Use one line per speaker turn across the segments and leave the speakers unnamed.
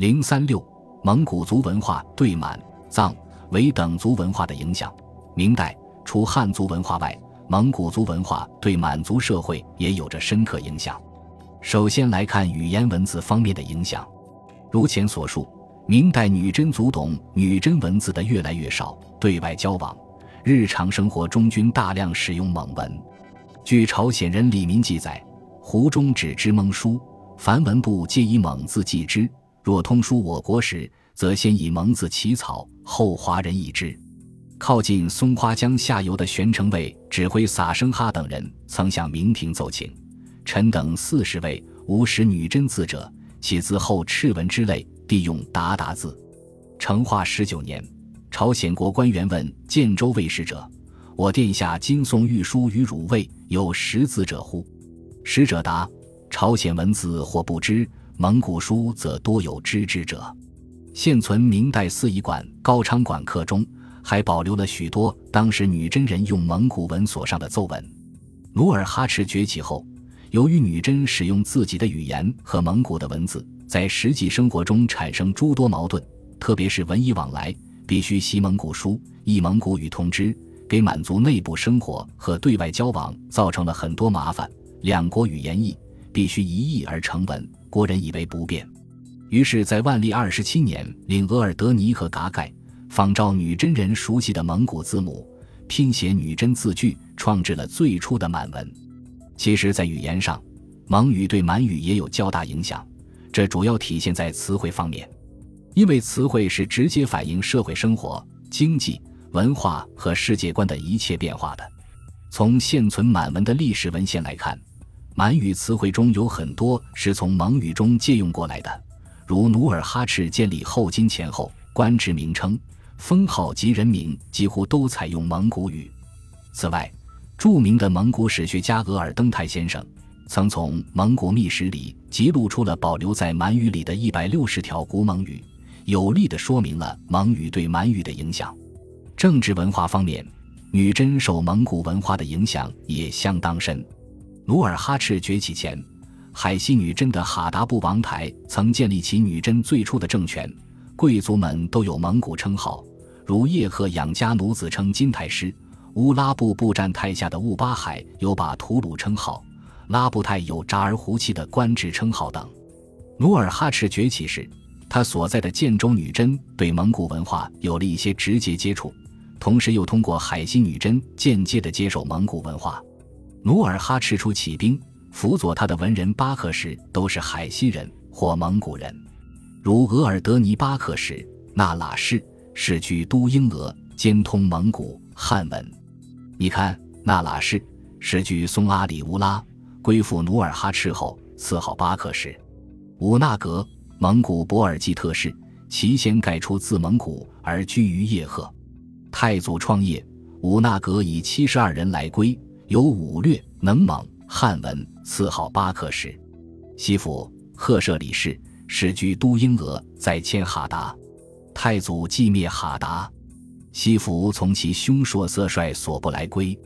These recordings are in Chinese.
零三六，蒙古族文化对满、藏、维等族文化的影响。明代除汉族文化外，蒙古族文化对满族社会也有着深刻影响。首先来看语言文字方面的影响。如前所述，明代女真族懂女真文字的越来越少，对外交往、日常生活中均大量使用蒙文。据朝鲜人李民记载，胡中只知蒙书，凡文部皆以蒙字记之。若通书我国时，则先以蒙字起草，后华人以之。靠近松花江下游的玄城卫指挥撒生哈等人曾向明廷奏请：“臣等四十位无识女真字者，其字后赤文之类，必用达达字。”成化十九年，朝鲜国官员问建州卫使者：“我殿下今送御书与汝卫，有识字者乎？”使者答：“朝鲜文字或不知。”蒙古书则多有知之者，现存明代四仪馆高昌馆刻中，还保留了许多当时女真人用蒙古文所上的奏文。努尔哈赤崛起后，由于女真使用自己的语言和蒙古的文字，在实际生活中产生诸多矛盾，特别是文艺往来必须习蒙古书、译蒙古语通知，给满族内部生活和对外交往造成了很多麻烦。两国语言译必须一译而成文。国人以为不便，于是，在万历二十七年，领额尔德尼和噶盖仿照女真人熟悉的蒙古字母，拼写女真字句，创制了最初的满文。其实，在语言上，蒙语对满语也有较大影响，这主要体现在词汇方面，因为词汇是直接反映社会生活、经济、文化和世界观的一切变化的。从现存满文的历史文献来看。满语词汇中有很多是从蒙语中借用过来的，如努尔哈赤建立后金前后，官职名称、封号及人名几乎都采用蒙古语。此外，著名的蒙古史学家额尔登泰先生曾从蒙古秘史里记录出了保留在满语里的一百六十条古蒙语，有力地说明了蒙语对满语的影响。政治文化方面，女真受蒙古文化的影响也相当深。努尔哈赤崛起前，海西女真的哈达部王台曾建立起女真最初的政权，贵族们都有蒙古称号，如叶赫养家奴子称金太师，乌拉部部占太下的兀巴海有把吐鲁称号，拉布泰有扎尔胡契的官职称号等。努尔哈赤崛起时，他所在的建州女真对蒙古文化有了一些直接接触，同时又通过海西女真间接的接受蒙古文化。努尔哈赤出起兵，辅佐他的文人巴克什都是海西人或蒙古人，如额尔德尼巴克什、那喇氏，世居都英俄，兼通蒙古汉文。你看，那喇氏世居松阿里乌拉，归附努尔哈赤后，赐号巴克什。五纳格，蒙古博尔济特氏，其先盖出自蒙古而居于叶赫。太祖创业，五纳格以七十二人来归。有武略能蒙汉文，赐号巴克什。西府赫舍里氏始居都英俄，在迁哈达。太祖既灭哈达，西服从其兄硕色帅所不来归，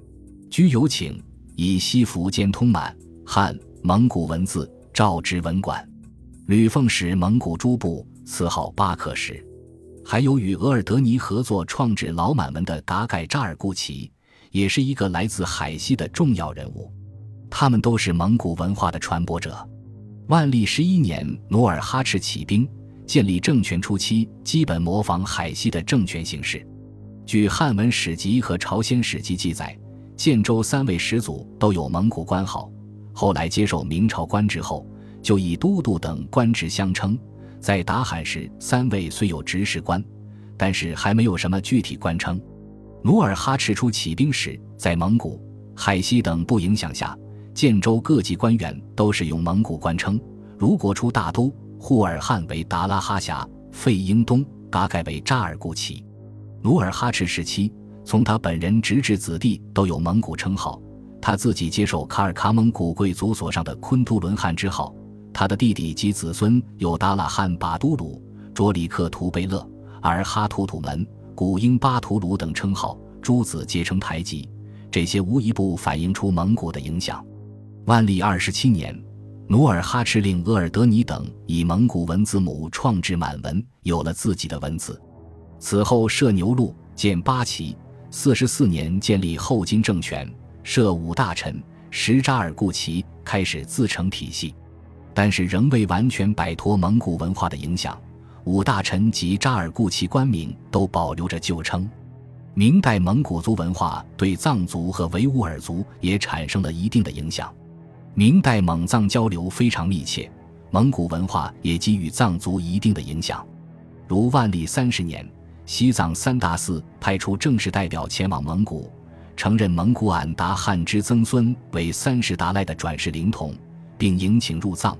居有请，以西服兼通满汉蒙古文字，诏之文馆。吕奉使蒙古诸部，赐号巴克什。还有与额尔德尼合作创制老满文的噶盖扎尔固齐。也是一个来自海西的重要人物，他们都是蒙古文化的传播者。万历十一年，努尔哈赤起兵建立政权初期，基本模仿海西的政权形式。据汉文史籍和朝鲜史籍记载，建州三位始祖都有蒙古官号，后来接受明朝官职后，就以都督等官职相称。在达罕时，三位虽有执事官，但是还没有什么具体官称。努尔哈赤初起兵时，在蒙古、海西等不影响下，建州各级官员都是用蒙古官称。如国初大都忽尔汗为达拉哈峡，费英东噶盖为扎尔固齐。努尔哈赤时期，从他本人直至子弟都有蒙古称号。他自己接受卡尔喀蒙古贵族所上的昆都伦汗之号。他的弟弟及子孙有达拉汗把都鲁、卓里克图贝勒、尔哈图土门。古英巴图鲁等称号，诸子皆称台吉，这些无一不反映出蒙古的影响。万历二十七年，努尔哈赤令额尔德尼等以蒙古文字母创制满文，有了自己的文字。此后设牛录，建八旗。四十四年建立后金政权，设五大臣，十扎尔固旗，开始自成体系。但是仍未完全摆脱蒙古文化的影响。五大臣及扎尔固旗官名都保留着旧称。明代蒙古族文化对藏族和维吾尔族也产生了一定的影响。明代蒙藏交流非常密切，蒙古文化也给予藏族一定的影响。如万历三十年，西藏三大寺派出正式代表前往蒙古，承认蒙古俺答汗之曾孙为三世达赖的转世灵童，并迎请入藏。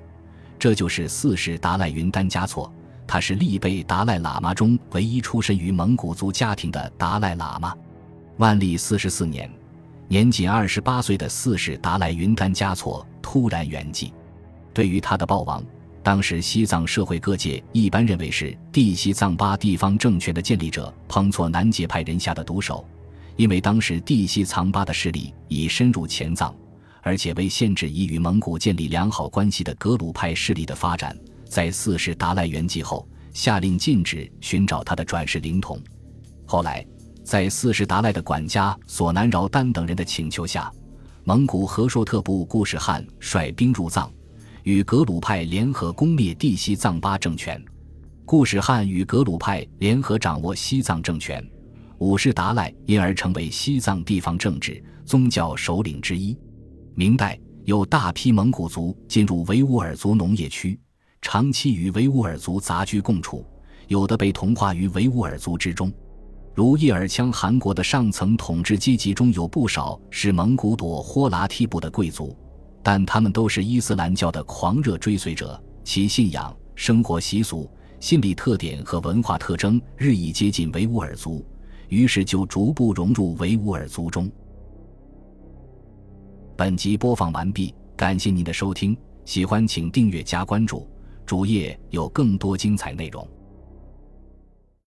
这就是四世达赖云丹嘉措，他是历辈达赖喇嘛中唯一出身于蒙古族家庭的达赖喇嘛。万历四十四年。年仅二十八岁的四世达赖云丹嘉措突然圆寂。对于他的暴亡，当时西藏社会各界一般认为是地西藏巴地方政权的建立者彭措南杰派人下的毒手，因为当时地西藏巴的势力已深入前藏，而且为限制已与蒙古建立良好关系的格鲁派势力的发展，在四世达赖圆寂后，下令禁止寻找他的转世灵童。后来。在四世达赖的管家索南饶丹等人的请求下，蒙古和硕特部固始汗率兵入藏，与格鲁派联合攻灭地西藏巴政权。固始汗与格鲁派联合掌握西藏政权，五世达赖因而成为西藏地方政治宗教首领之一。明代有大批蒙古族进入维吾尔族农业区，长期与维吾尔族杂居共处，有的被同化于维吾尔族之中。如叶尔羌汗国的上层统治阶级中有不少是蒙古朵豁拉梯部的贵族，但他们都是伊斯兰教的狂热追随者，其信仰、生活习俗、心理特点和文化特征日益接近维吾尔族，于是就逐步融入维吾尔族中。本集播放完毕，感谢您的收听，喜欢请订阅加关注，主页有更多精彩内容。